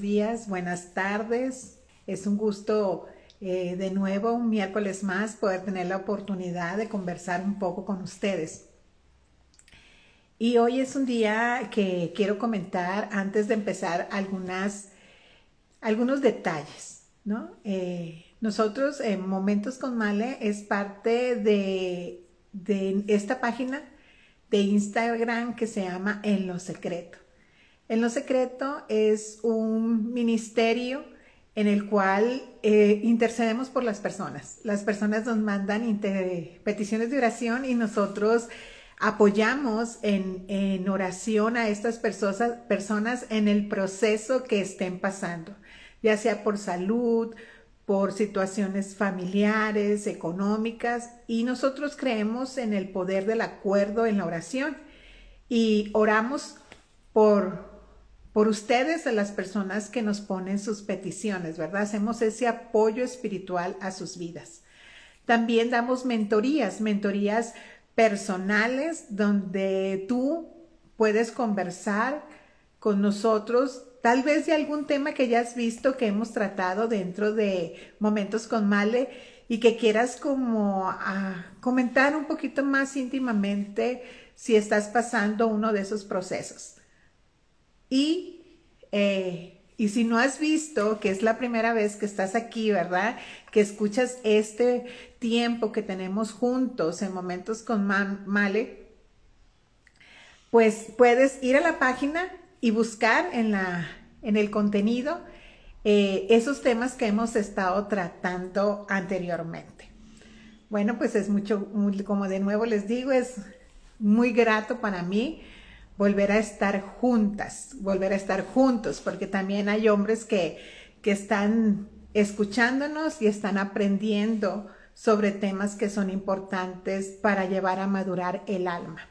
días, buenas tardes. Es un gusto eh, de nuevo, un miércoles más, poder tener la oportunidad de conversar un poco con ustedes. Y hoy es un día que quiero comentar antes de empezar algunas, algunos detalles, ¿no? Eh, nosotros en Momentos con Male es parte de, de esta página de Instagram que se llama En lo Secreto. En lo secreto es un ministerio en el cual eh, intercedemos por las personas. Las personas nos mandan peticiones de oración y nosotros apoyamos en, oración a estas personas, personas en el proceso que estén pasando, ya sea por salud, por situaciones familiares, económicas, y nosotros creemos en el poder del acuerdo en la oración y oramos por por ustedes, a las personas que nos ponen sus peticiones, ¿verdad? Hacemos ese apoyo espiritual a sus vidas. También damos mentorías, mentorías personales donde tú puedes conversar con nosotros, tal vez de algún tema que ya has visto que hemos tratado dentro de Momentos con Male y que quieras como ah, comentar un poquito más íntimamente si estás pasando uno de esos procesos. Y, eh, y si no has visto, que es la primera vez que estás aquí, ¿verdad? Que escuchas este tiempo que tenemos juntos en momentos con Male, pues puedes ir a la página y buscar en, la, en el contenido eh, esos temas que hemos estado tratando anteriormente. Bueno, pues es mucho, como de nuevo les digo, es muy grato para mí volver a estar juntas, volver a estar juntos, porque también hay hombres que, que están escuchándonos y están aprendiendo sobre temas que son importantes para llevar a madurar el alma.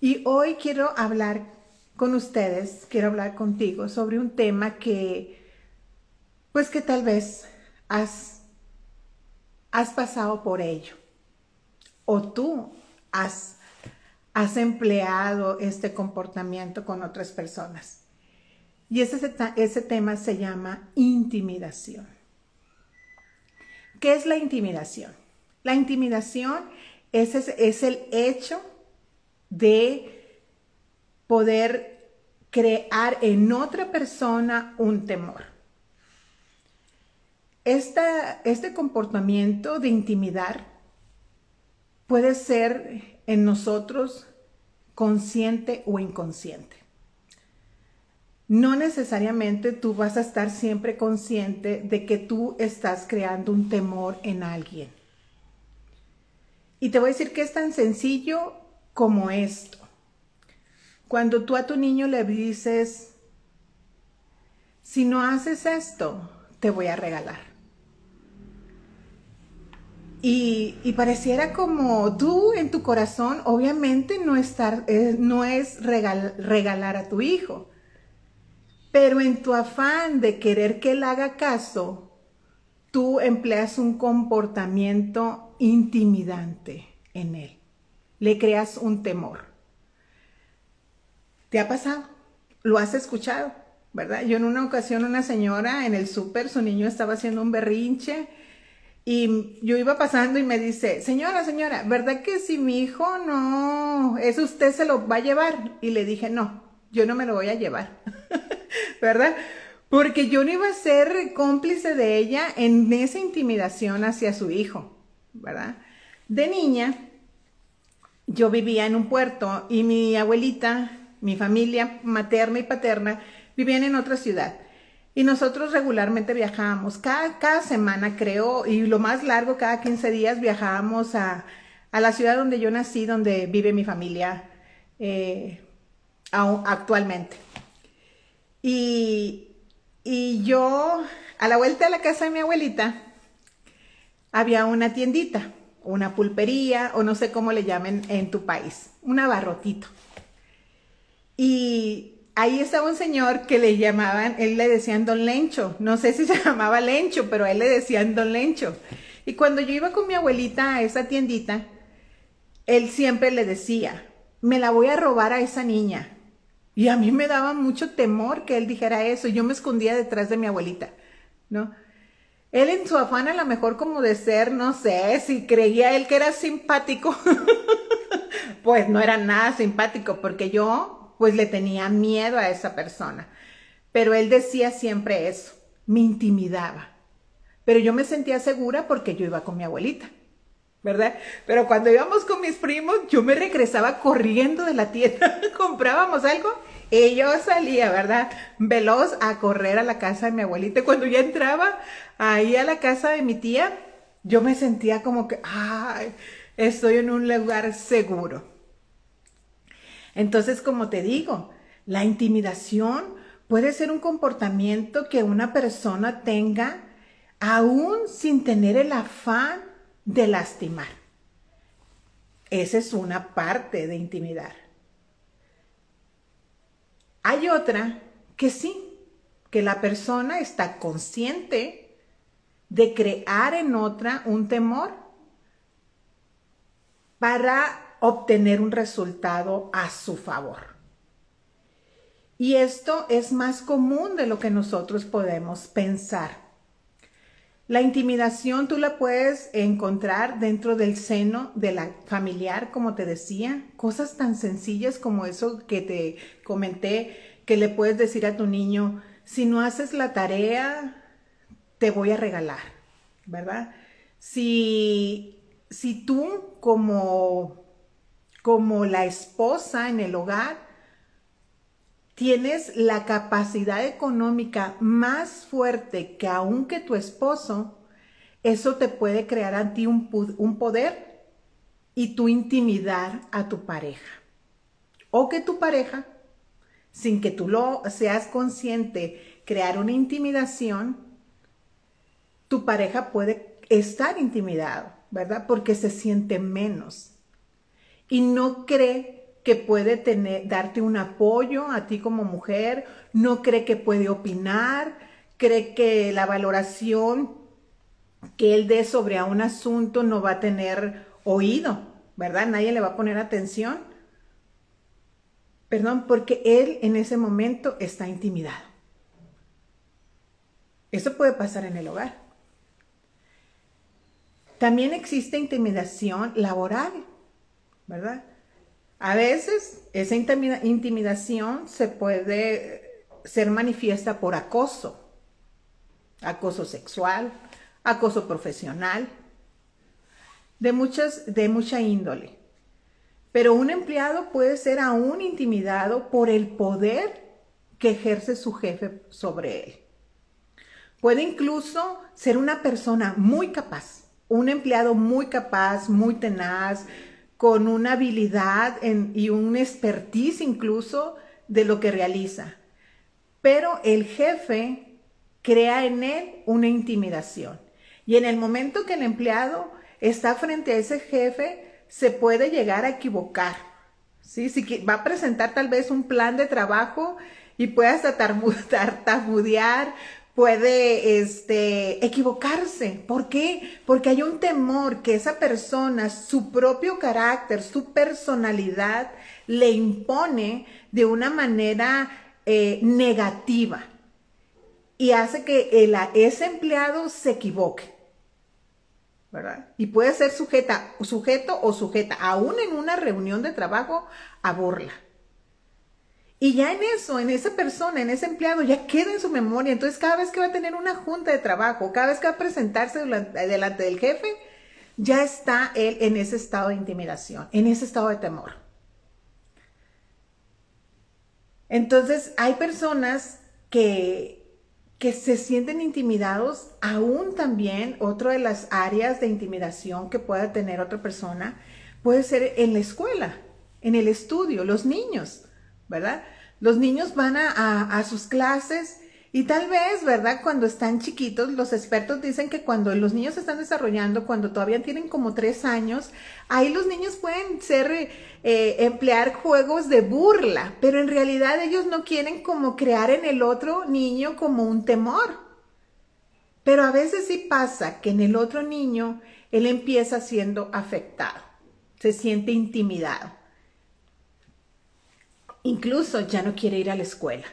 Y hoy quiero hablar con ustedes, quiero hablar contigo sobre un tema que, pues que tal vez has, has pasado por ello, o tú has has empleado este comportamiento con otras personas. Y ese, ese tema se llama intimidación. ¿Qué es la intimidación? La intimidación es, es el hecho de poder crear en otra persona un temor. este comportamiento de intimidar puede ser en nosotros consciente o inconsciente. No necesariamente tú vas a estar siempre consciente de que tú estás creando un temor en alguien. Y te voy a decir que es tan sencillo como esto. Cuando tú a tu niño le dices, si no haces esto, te voy a regalar. Y, pareciera como tú en tu corazón, obviamente no, estar, eh, no es regalar a tu hijo, pero en tu afán de querer que él haga caso, tú empleas un comportamiento intimidante en él. Le creas un temor. ¿Te ha pasado? ¿Lo has escuchado? ¿Verdad? Yo en una ocasión una señora en el súper, su niño estaba haciendo un berrinche y yo iba pasando y me dice, señora, señora, ¿verdad que si mi hijo no, es usted se lo va a llevar? Y le dije, no, yo no me lo voy a llevar, ¿verdad? Porque yo no iba a ser cómplice de ella en esa intimidación hacia su hijo, ¿verdad? De niña, yo vivía en un puerto y mi abuelita, mi familia materna y paterna, vivían en otra ciudad. Y nosotros regularmente viajábamos, cada, cada semana creo, y lo más largo, cada 15 días viajábamos a, a la ciudad donde yo nací, donde vive mi familia eh, actualmente. Y, y yo, a la vuelta de la casa de mi abuelita, había una tiendita, una pulpería, o no sé cómo le llamen en tu país, un abarrotito. Y ahí estaba un señor que le llamaban, él le decían Don Lencho, no sé si se llamaba Lencho, pero a él le decían Don Lencho. Y cuando yo iba con mi abuelita a esa tiendita, él siempre le decía, me la voy a robar a esa niña. Y a mí me daba mucho temor que él dijera eso. Yo me escondía detrás de mi abuelita, ¿no? Él en su afán a lo mejor como de ser, no sé, si creía él que era simpático, pues no era nada simpático porque yo pues le tenía miedo a esa persona. Pero él decía siempre eso, me intimidaba. Pero yo me sentía segura porque yo iba con mi abuelita. ¿verdad? Pero cuando íbamos con mis primos, yo me regresaba corriendo de la tienda, comprábamos algo y yo salía, ¿verdad? Veloz a correr a la casa de mi abuelita. Cuando ya entraba ahí a la casa de mi tía, yo me sentía como que, ay, estoy en un lugar seguro. Entonces, como te digo, la intimidación puede ser un comportamiento que una persona tenga aún sin tener el afán de lastimar. Esa es una parte de intimidar. Hay otra que sí, que la persona está consciente de crear en otra un temor para obtener un resultado a su favor. Y esto es más común de lo que nosotros podemos pensar. La intimidación tú la puedes encontrar dentro del seno de la familiar, como te decía, cosas tan sencillas como eso que te comenté, que le puedes decir a tu niño, si no haces la tarea, te voy a regalar, ¿verdad? Si, si tú como, como la esposa en el hogar, tienes la capacidad económica más fuerte que aún que tu esposo, eso te puede crear a ti un, un poder y tu intimidar a tu pareja. O que tu pareja, sin que tú lo seas consciente, crear una intimidación, tu pareja puede estar intimidado, ¿verdad? Porque se siente menos y no cree que puede tener, darte un apoyo a ti como mujer, no cree que puede opinar, cree que la valoración que él dé sobre un asunto no va a tener oído, ¿verdad? Nadie le va a poner atención. Perdón, porque él en ese momento está intimidado. Eso puede pasar en el hogar. También existe intimidación laboral, ¿verdad? A veces esa intimidación se puede ser manifiesta por acoso, acoso sexual, acoso profesional, de, muchas, de mucha índole. Pero un empleado puede ser aún intimidado por el poder que ejerce su jefe sobre él. Puede incluso ser una persona muy capaz, un empleado muy capaz, muy tenaz, con una habilidad y un expertise incluso de lo que realiza. Pero el jefe crea en él una intimidación. Y en el momento que el empleado está frente a ese jefe, se puede llegar a equivocar. ¿sí? Si va a presentar tal vez un plan de trabajo y puede hasta tartamudear puede este, equivocarse. ¿Por qué? Porque hay un temor que esa persona, su propio carácter, su personalidad, le impone de una manera eh, negativa y hace que ese empleado se equivoque. ¿verdad? Y puede ser sujeta, sujeto o sujeta, aún en una reunión de trabajo, a burla. Y ya en eso, en esa persona, en ese empleado, ya queda en su memoria. Entonces, cada vez que va a tener una junta de trabajo, cada vez que va a presentarse delante del jefe, ya está él en ese estado de intimidación, en ese estado de temor. Entonces, hay personas que, que se sienten intimidados, aún también, otra de las áreas de intimidación que pueda tener otra persona, puede ser en la escuela, en el estudio, los niños. ¿Verdad? Los niños van a, sus clases y tal vez, ¿verdad? Cuando están chiquitos, los expertos dicen que cuando los niños se están desarrollando, cuando todavía tienen como tres años, ahí los niños pueden ser, eh, emplear juegos de burla, pero en realidad ellos no quieren como crear en el otro niño como un temor. Pero a veces sí pasa que en el otro niño él empieza siendo afectado, se siente intimidado incluso ya no quiere ir a la escuela,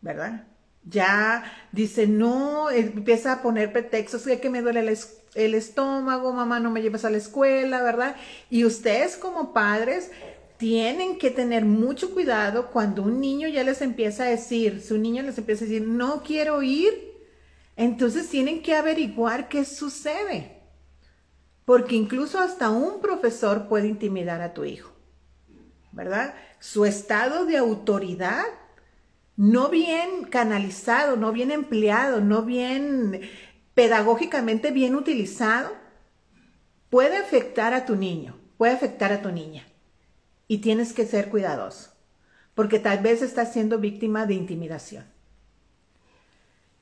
¿verdad? Ya dice, no, empieza a poner pretextos, que me duele el, estómago, mamá, no me llevas a la escuela, ¿verdad? Y ustedes como padres tienen que tener mucho cuidado cuando un niño ya les empieza a decir, su niño les empieza a decir, no quiero ir, entonces tienen que averiguar qué sucede. Porque incluso hasta un profesor puede intimidar a tu hijo, ¿verdad? Su estado de autoridad no bien canalizado, no bien empleado, no bien pedagógicamente bien utilizado, puede afectar a tu niño, puede afectar a tu niña. Y tienes que ser cuidadoso, porque tal vez estás siendo víctima de intimidación.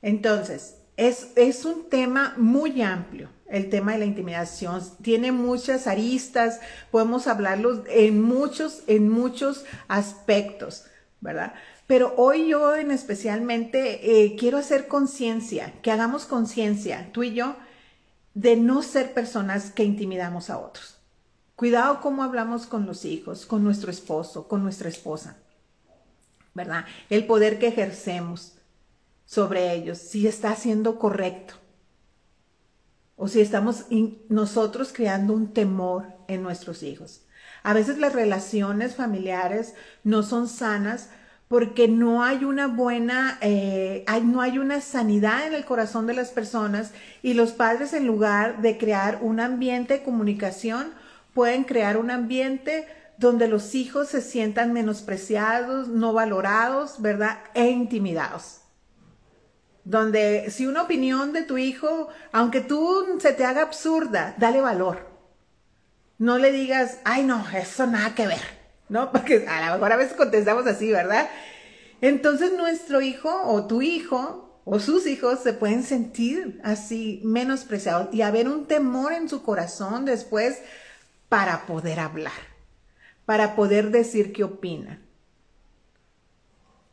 Entonces, es, es un tema muy amplio, el tema de la intimidación. Tiene muchas aristas, podemos hablarlo en muchos, en muchos aspectos, ¿verdad? Pero hoy yo en especialmente eh, quiero hacer conciencia, que hagamos conciencia, tú y yo, de no ser personas que intimidamos a otros. Cuidado cómo hablamos con los hijos, con nuestro esposo, con nuestra esposa, ¿verdad? El poder que ejercemos sobre ellos, si está siendo correcto o si estamos nosotros creando un temor en nuestros hijos. A veces las relaciones familiares no son sanas porque no hay una buena, eh, no hay una sanidad en el corazón de las personas y los padres en lugar de crear un ambiente de comunicación, pueden crear un ambiente donde los hijos se sientan menospreciados, no valorados, ¿verdad? E intimidados. Donde si una opinión de tu hijo, aunque tú se te haga absurda, dale valor. No le digas, ay no, eso nada que ver. ¿no? Porque a lo mejor a veces contestamos así, ¿verdad? Entonces nuestro hijo o tu hijo o sus hijos se pueden sentir así menospreciados y haber un temor en su corazón después para poder hablar, para poder decir qué opinan.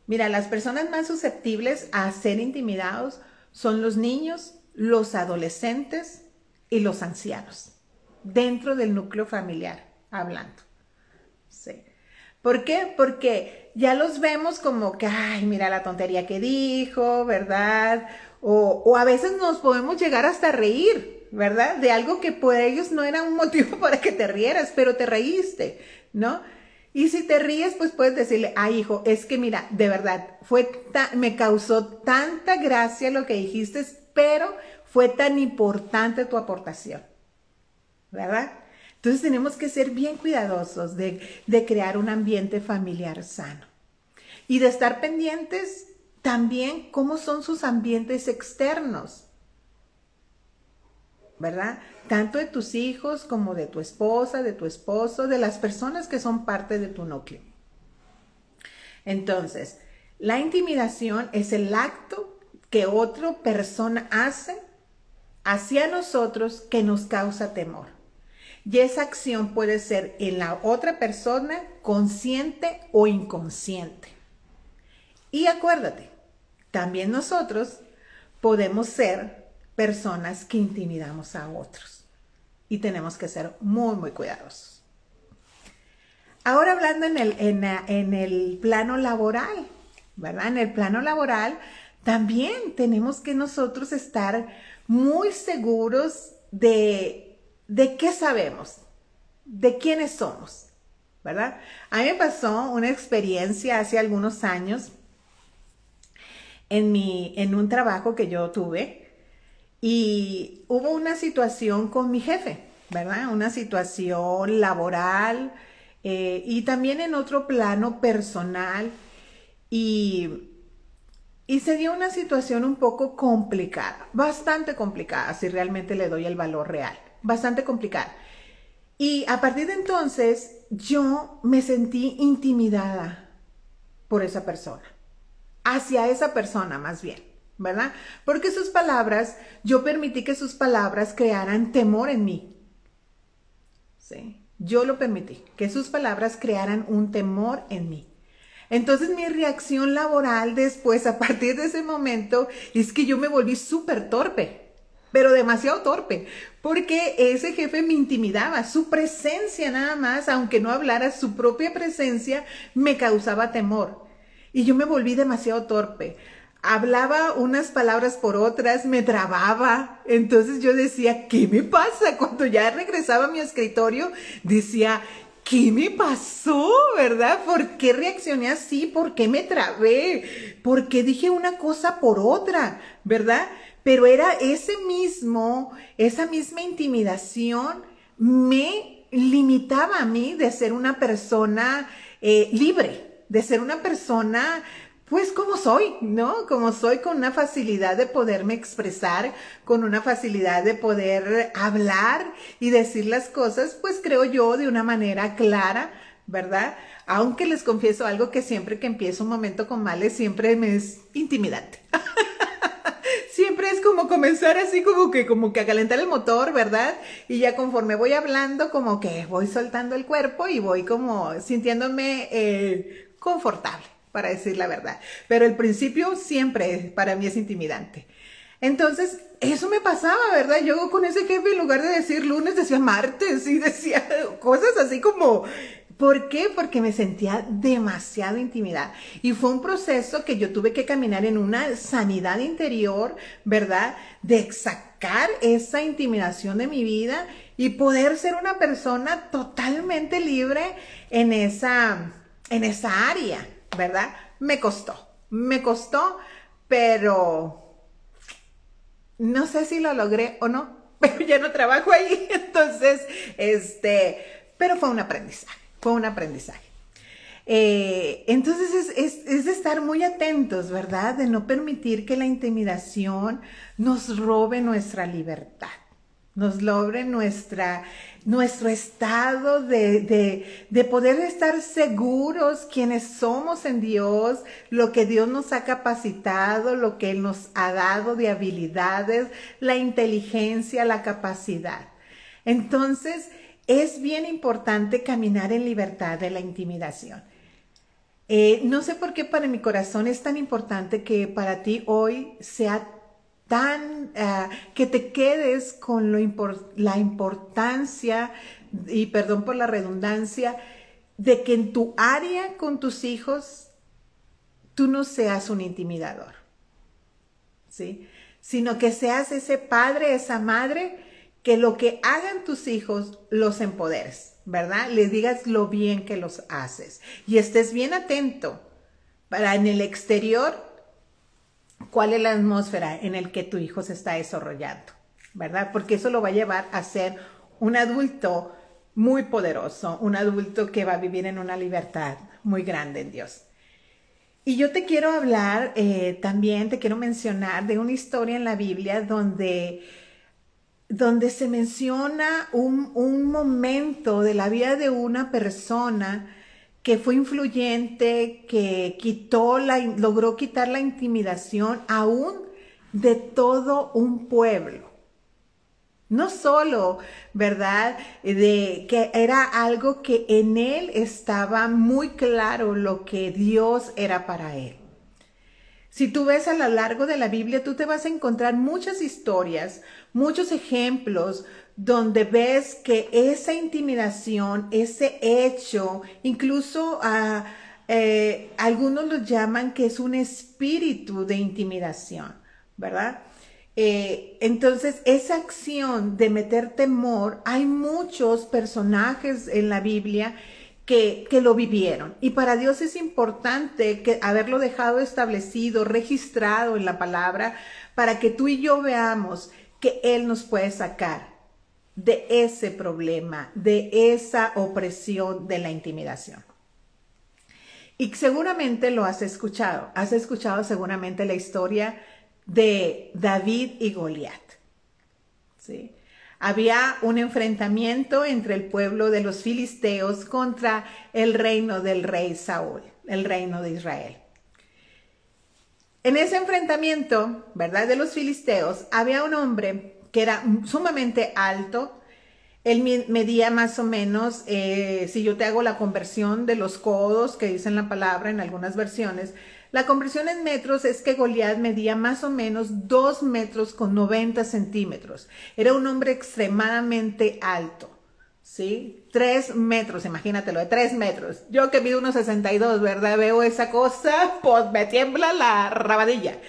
Mira, las personas más susceptibles a ser intimidados son los niños, los adolescentes y los ancianos, dentro del núcleo familiar, hablando. Sí. ¿Por qué? Porque ya los vemos como que, ay, mira la tontería que dijo, ¿verdad? O, a veces nos podemos llegar hasta reír, ¿verdad? De algo que por ellos no era un motivo para que te rieras, pero te reíste, ¿no? Y si te ríes, pues puedes decirle, ay, hijo, es que mira, de verdad, fue me causó tanta gracia lo que dijiste, pero fue tan importante tu aportación, ¿verdad? Entonces tenemos que ser bien cuidadosos de, crear un ambiente familiar sano y de estar pendientes también cómo son sus ambientes externos, ¿verdad? Tanto de tus hijos como de tu esposa, de tu esposo, de las personas que son parte de tu núcleo. Entonces, la intimidación es el acto que otra persona hace hacia nosotros que nos causa temor. Y esa acción puede ser en la otra persona consciente o inconsciente. Y acuérdate, también nosotros podemos ser personas que intimidamos a otros. Y tenemos que ser muy, muy cuidadosos. Ahora hablando en el, en el plano laboral, ¿verdad? En el plano laboral también tenemos que nosotros estar muy seguros de de qué sabemos, de quiénes somos, ¿verdad? A mí me pasó una experiencia hace algunos años en, mi, en un trabajo que yo tuve y hubo una situación con mi jefe, ¿verdad? Una situación laboral eh, y también en otro plano personal y, y se dio una situación un poco complicada, bastante complicada, si realmente le doy el valor real bastante complicada. Y a partir de entonces yo me sentí intimidada por esa persona, hacia esa persona más bien, ¿verdad? Porque sus palabras, yo permití que sus palabras crearan temor en mí. Sí, yo lo permití, que sus palabras crearan un temor en mí. Entonces mi reacción laboral después, a partir de ese momento, es que yo me volví súper torpe. pero demasiado torpe, porque ese jefe me intimidaba, su presencia nada más, aunque no hablara, su propia presencia me causaba temor. Y yo me volví demasiado torpe. Hablaba unas palabras por otras, me trababa. Entonces yo decía, ¿qué me pasa? Cuando ya regresaba a mi escritorio, decía, ¿qué me pasó? ¿Verdad? ¿Por qué reaccioné así? ¿Por qué me trabé? ¿Por qué dije una cosa por otra? ¿Verdad? Pero era ese mismo, esa misma intimidación me limitaba a mí de ser una persona eh, libre, de ser una persona pues como soy, ¿no? Como soy con una facilidad de poderme expresar, con una facilidad de poder hablar y decir las cosas, pues creo yo de una manera clara, ¿verdad? Aunque les confieso algo que siempre que empiezo un momento con males, siempre me es intimidante. siempre es como comenzar así como que como que a calentar el motor, ¿verdad? Y ya conforme voy hablando como que voy soltando el cuerpo y voy como sintiéndome eh, confortable para decir la verdad. Pero el principio siempre para mí es intimidante. Entonces, eso me pasaba, ¿verdad? Yo con ese jefe, en lugar de decir lunes, decía martes y decía cosas así como, ¿por qué? Porque me sentía demasiado intimidad. Y fue un proceso que yo tuve que caminar en una sanidad interior, ¿verdad? De sacar esa intimidación de mi vida y poder ser una persona totalmente libre en esa, en esa área. ¿Verdad? Me costó, me costó, pero no sé si lo logré o no, pero ya no trabajo ahí, entonces, este, pero fue un aprendizaje, fue un aprendizaje. Eh, entonces es, es, de estar muy atentos, ¿verdad? De no permitir que la intimidación nos robe nuestra libertad nos logre nuestra, nuestro estado de, de, poder estar seguros quienes somos en Dios, lo que Dios nos ha capacitado, lo que Él nos ha dado de habilidades, la inteligencia, la capacidad. Entonces, es bien importante caminar en libertad de la intimidación. Eh, no sé por qué para mi corazón es tan importante que para ti hoy sea tan, eh, que te quedes con la importancia, y perdón por la redundancia, de que en tu área con tus hijos tú no seas un intimidador, ¿sí? Sino que seas ese padre, esa madre, que lo que hagan tus hijos los empoderes, ¿verdad? Les digas lo bien que los haces y estés bien atento para en el exterior cuál es la atmósfera en el que tu hijo se está desarrollando, ¿verdad? Porque eso lo va a llevar a ser un adulto muy poderoso, un adulto que va a vivir en una libertad muy grande en Dios. Y yo te quiero hablar, eh, también te quiero mencionar de una historia en la Biblia donde, donde se menciona un, un momento de la vida de una persona que fue influyente, que quitó la, logró quitar la intimidación aún de todo un pueblo. No solo, ¿verdad? De que era algo que en él estaba muy claro lo que Dios era para él. Si tú ves a lo largo de la Biblia, tú te vas a encontrar muchas historias, muchos ejemplos donde ves que esa intimidación, ese hecho, incluso eh, algunos lo llaman que es un espíritu de intimidación, ¿verdad? Eh, entonces, esa acción de meter temor, hay muchos personajes en la Biblia que, que, lo vivieron. Y para Dios es importante que haberlo dejado establecido, registrado en la palabra, para que tú y yo veamos que Él nos puede sacar de ese problema, de esa opresión de la intimidación. Y seguramente lo has escuchado, has escuchado seguramente la historia de David y Goliat. ¿sí? Había un enfrentamiento entre el pueblo de los filisteos contra el reino del rey Saúl, el reino de Israel. En ese enfrentamiento, ¿verdad? De los filisteos, había un hombre que era sumamente alto. Él medía más o menos, eh, si yo te hago la conversión de los codos que dicen la palabra en algunas versiones, La conversión en metros es que Goliat medía más o menos 2 metros con 90 centímetros. Era un hombre extremadamente alto. ¿Sí? 3 metros, imagínatelo, de 3 metros. Yo que mido unos 62, ¿verdad? Veo esa cosa, pues me tiembla la rabadilla.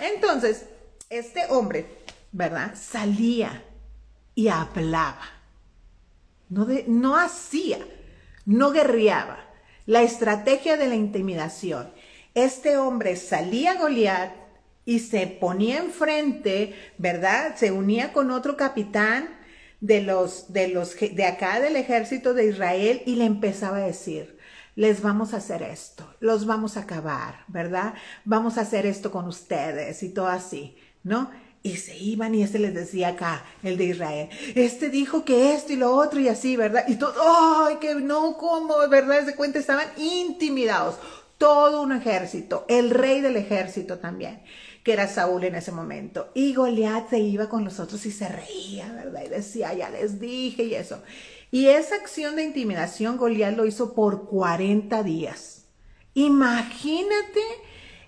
Entonces, este hombre, ¿verdad? Salía y hablaba. No, no hacía, no guerreaba. La estrategia de la intimidación este hombre salía a Goliat y se ponía enfrente, ¿verdad? Se unía con otro capitán de los, de los, de acá del ejército de Israel y le empezaba a decir, les vamos a hacer esto, los vamos a acabar, ¿verdad? Vamos a hacer esto con ustedes y todo así, ¿no? Y se iban y este les decía acá, el de Israel, este dijo que esto y lo otro y así, ¿verdad? Y todo, ¡ay, que no, cómo, ¿verdad? Se cuenta, estaban intimidados todo un ejército, el rey del ejército también, que era Saúl en ese momento. Y Goliat se iba con los otros y se reía, ¿verdad? Y decía, ya les dije y eso. Y esa acción de intimidación Goliat lo hizo por 40 días. Imagínate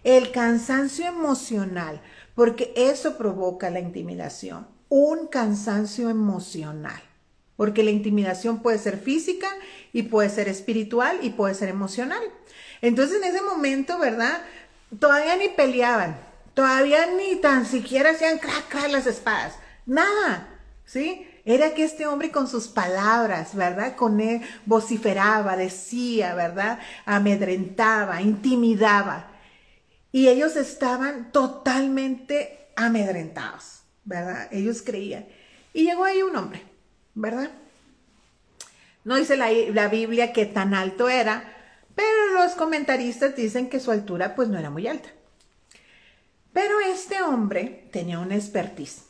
el cansancio emocional, porque eso provoca la intimidación, un cansancio emocional. Porque la intimidación puede ser física y puede ser espiritual y puede ser emocional. Entonces en ese momento, ¿verdad? Todavía ni peleaban, todavía ni tan siquiera hacían crack, las espadas, nada, ¿sí? Era que este hombre con sus palabras, ¿verdad? Con él vociferaba, decía, ¿verdad? Amedrentaba, intimidaba. Y ellos estaban totalmente amedrentados, ¿verdad? Ellos creían. Y llegó ahí un hombre, ¿verdad? No dice la, la Biblia que tan alto era, pero los comentaristas dicen que su altura pues no era muy alta. Pero este hombre tenía una expertise.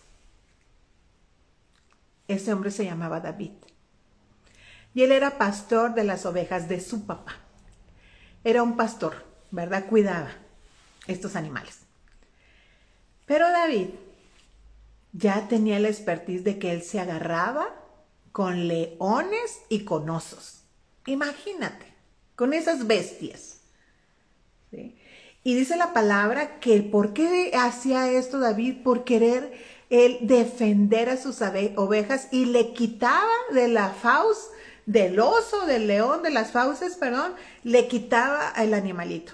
Ese hombre se llamaba David. Y él era pastor de las ovejas de su papá. Era un pastor, ¿verdad? Cuidaba estos animales. Pero David ya tenía la expertise de que él se agarraba con leones y con osos. Imagínate con esas bestias. Y dice la palabra que por qué hacía esto David, por querer él defender a sus ovejas y le quitaba de la fauce, del oso, del león, de las fauces, perdón, le quitaba el animalito.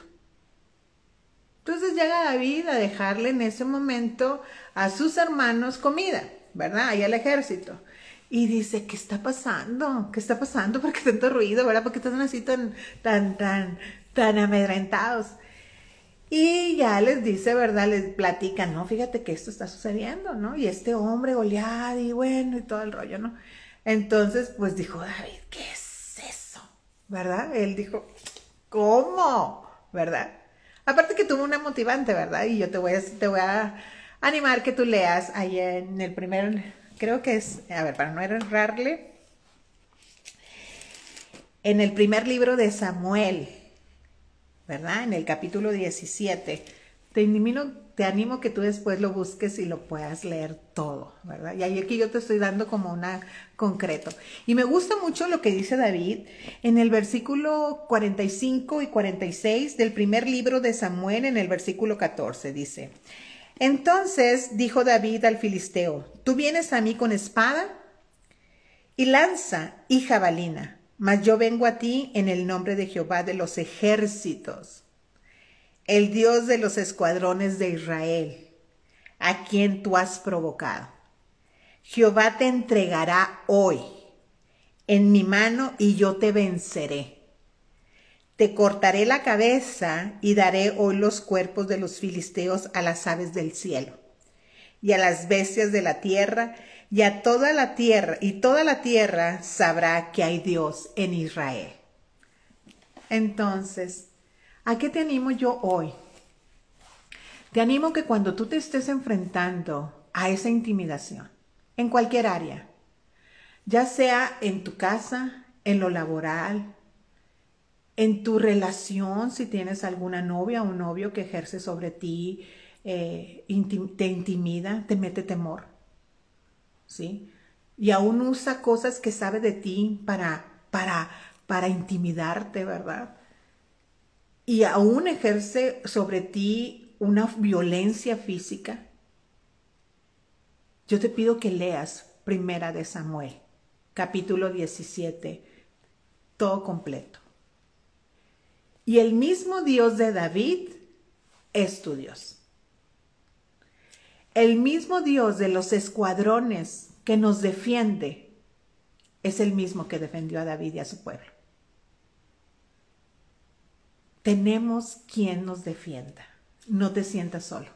Entonces llega David a dejarle en ese momento a sus hermanos comida, ¿verdad? Ahí al ejército. Y dice, ¿qué está pasando? ¿Qué está pasando? ¿Por qué tanto ruido? ¿Verdad? ¿Por qué están así tan, tan, tan, tan amedrentados? Y ya les dice, ¿verdad? Les platican, ¿no? Fíjate que esto está sucediendo, ¿no? Y este hombre goleado y bueno, y todo el rollo, ¿no? Entonces, pues dijo David, ¿qué es eso? ¿Verdad? Él dijo, ¿cómo? ¿Verdad? Aparte que tuvo una motivante, ¿verdad? Y yo te voy a, te voy a animar que tú leas ahí en el primer creo que es, a ver, para no errarle, en el primer libro de Samuel, ¿verdad? En el capítulo 17. Te animo, te animo que tú después lo busques y lo puedas leer todo, ¿verdad? Y ahí aquí yo te estoy dando como una concreto. Y me gusta mucho lo que dice David en el versículo 45 y 46 del primer libro de Samuel en el versículo 14. Dice, entonces dijo David al filisteo, tú vienes a mí con espada y lanza y jabalina, mas yo vengo a ti en el nombre de Jehová de los ejércitos, el Dios de los escuadrones de Israel, a quien tú has provocado. Jehová te entregará hoy en mi mano y yo te venceré te cortaré la cabeza y daré hoy los cuerpos de los filisteos a las aves del cielo y a las bestias de la tierra y a toda la tierra y toda la tierra sabrá que hay Dios en Israel. Entonces, ¿a qué te animo yo hoy? Te animo que cuando tú te estés enfrentando a esa intimidación, en cualquier área, ya sea en tu casa, en lo laboral, en tu relación, si tienes alguna novia o un novio que ejerce sobre ti, eh, te intimida, te mete temor, ¿sí? Y aún usa cosas que sabe de ti para, para, para intimidarte, ¿verdad? Y aún ejerce sobre ti una violencia física, yo te pido que leas Primera de Samuel, capítulo 17, todo completo. Y el mismo Dios de David es tu Dios. El mismo Dios de los escuadrones que nos defiende es el mismo que defendió a David y a su pueblo. Tenemos quien nos defienda. No te sientas solo.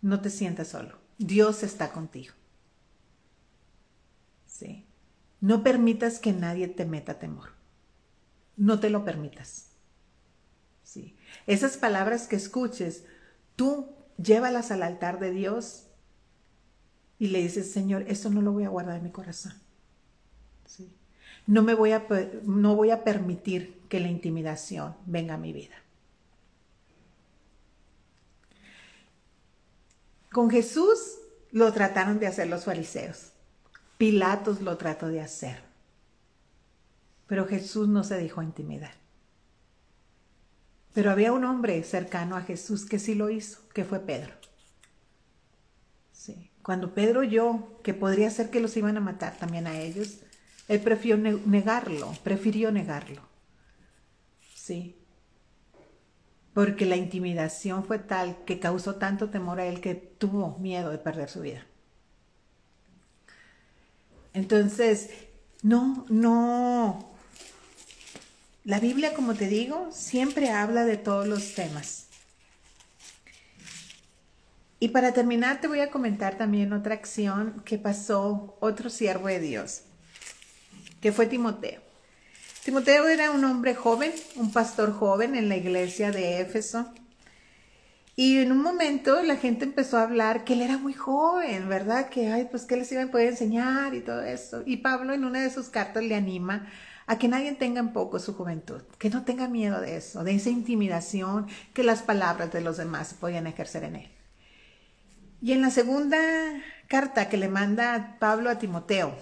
No te sientas solo. Dios está contigo. ¿Sí? No permitas que nadie te meta temor. No te lo permitas. ¿Sí? Esas palabras que escuches, tú llévalas al altar de Dios y le dices, Señor, eso no lo voy a guardar en mi corazón. ¿Sí? No me voy a, no voy a permitir que la intimidación venga a mi vida. Con Jesús lo trataron de hacer los fariseos. Pilatos lo trató de hacer. Pero Jesús no se dejó intimidar. Pero había un hombre cercano a Jesús que sí lo hizo, que fue Pedro. Cuando Pedro oyó que podría ser que los iban a matar también a ellos, él prefirió negarlo, prefirió negarlo. Sí. Porque la intimidación fue tal que causó tanto temor a él que tuvo miedo de perder su vida. Entonces, no, no. La Biblia, como te digo, siempre habla de todos los temas. Y para terminar, te voy a comentar también otra acción que pasó otro siervo de Dios, que fue Timoteo. Timoteo era un hombre joven, un pastor joven en la iglesia de Éfeso. Y en un momento la gente empezó a hablar que él era muy joven, ¿verdad? Que, ay, pues, ¿qué les iba a poder enseñar y todo eso? Y Pablo en una de sus cartas le anima a que nadie tenga en poco su juventud, que no tenga miedo de eso, de esa intimidación que las palabras de los demás podían ejercer en él. Y en la segunda carta que le manda Pablo a Timoteo,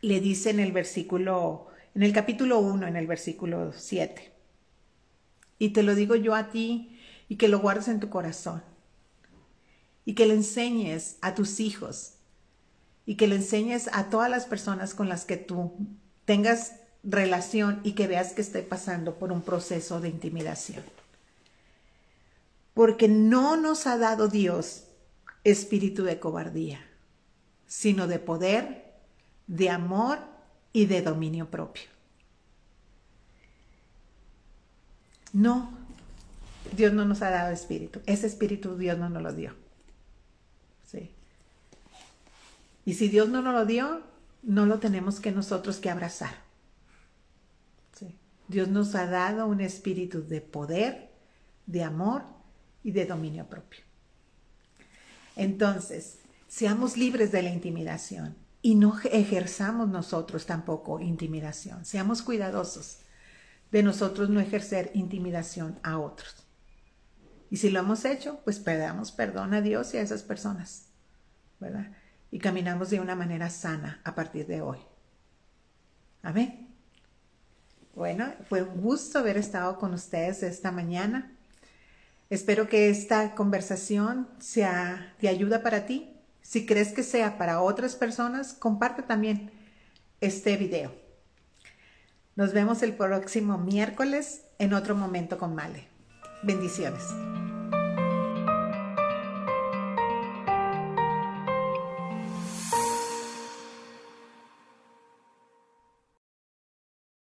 le dice en el versículo, en el capítulo 1, en el versículo 7, y te lo digo yo a ti, y que lo guardes en tu corazón y que le enseñes a tus hijos y que le enseñes a todas las personas con las que tú tengas relación y que veas que esté pasando por un proceso de intimidación. Porque no nos ha dado Dios espíritu de cobardía, sino de poder, de amor y de dominio propio. No Dios no nos ha dado espíritu. Ese espíritu Dios no nos lo dio. Sí. Y si Dios no nos lo dio, no lo tenemos que nosotros que abrazar. Dios nos ha dado un espíritu de poder, de amor y de dominio propio. Entonces, seamos libres de la intimidación y no ejerzamos nosotros tampoco intimidación. Seamos cuidadosos de nosotros no ejercer intimidación a otros. Y si lo hemos hecho, pues pedamos perdón a Dios y a esas personas, ¿verdad? Y caminamos de una manera sana a partir de hoy. Amén. Bueno, fue un gusto haber estado con ustedes esta mañana. Espero que esta conversación sea de ayuda para ti. Si crees que sea para otras personas, comparte también este video. Nos vemos el próximo miércoles en otro momento con Male. Bendiciones.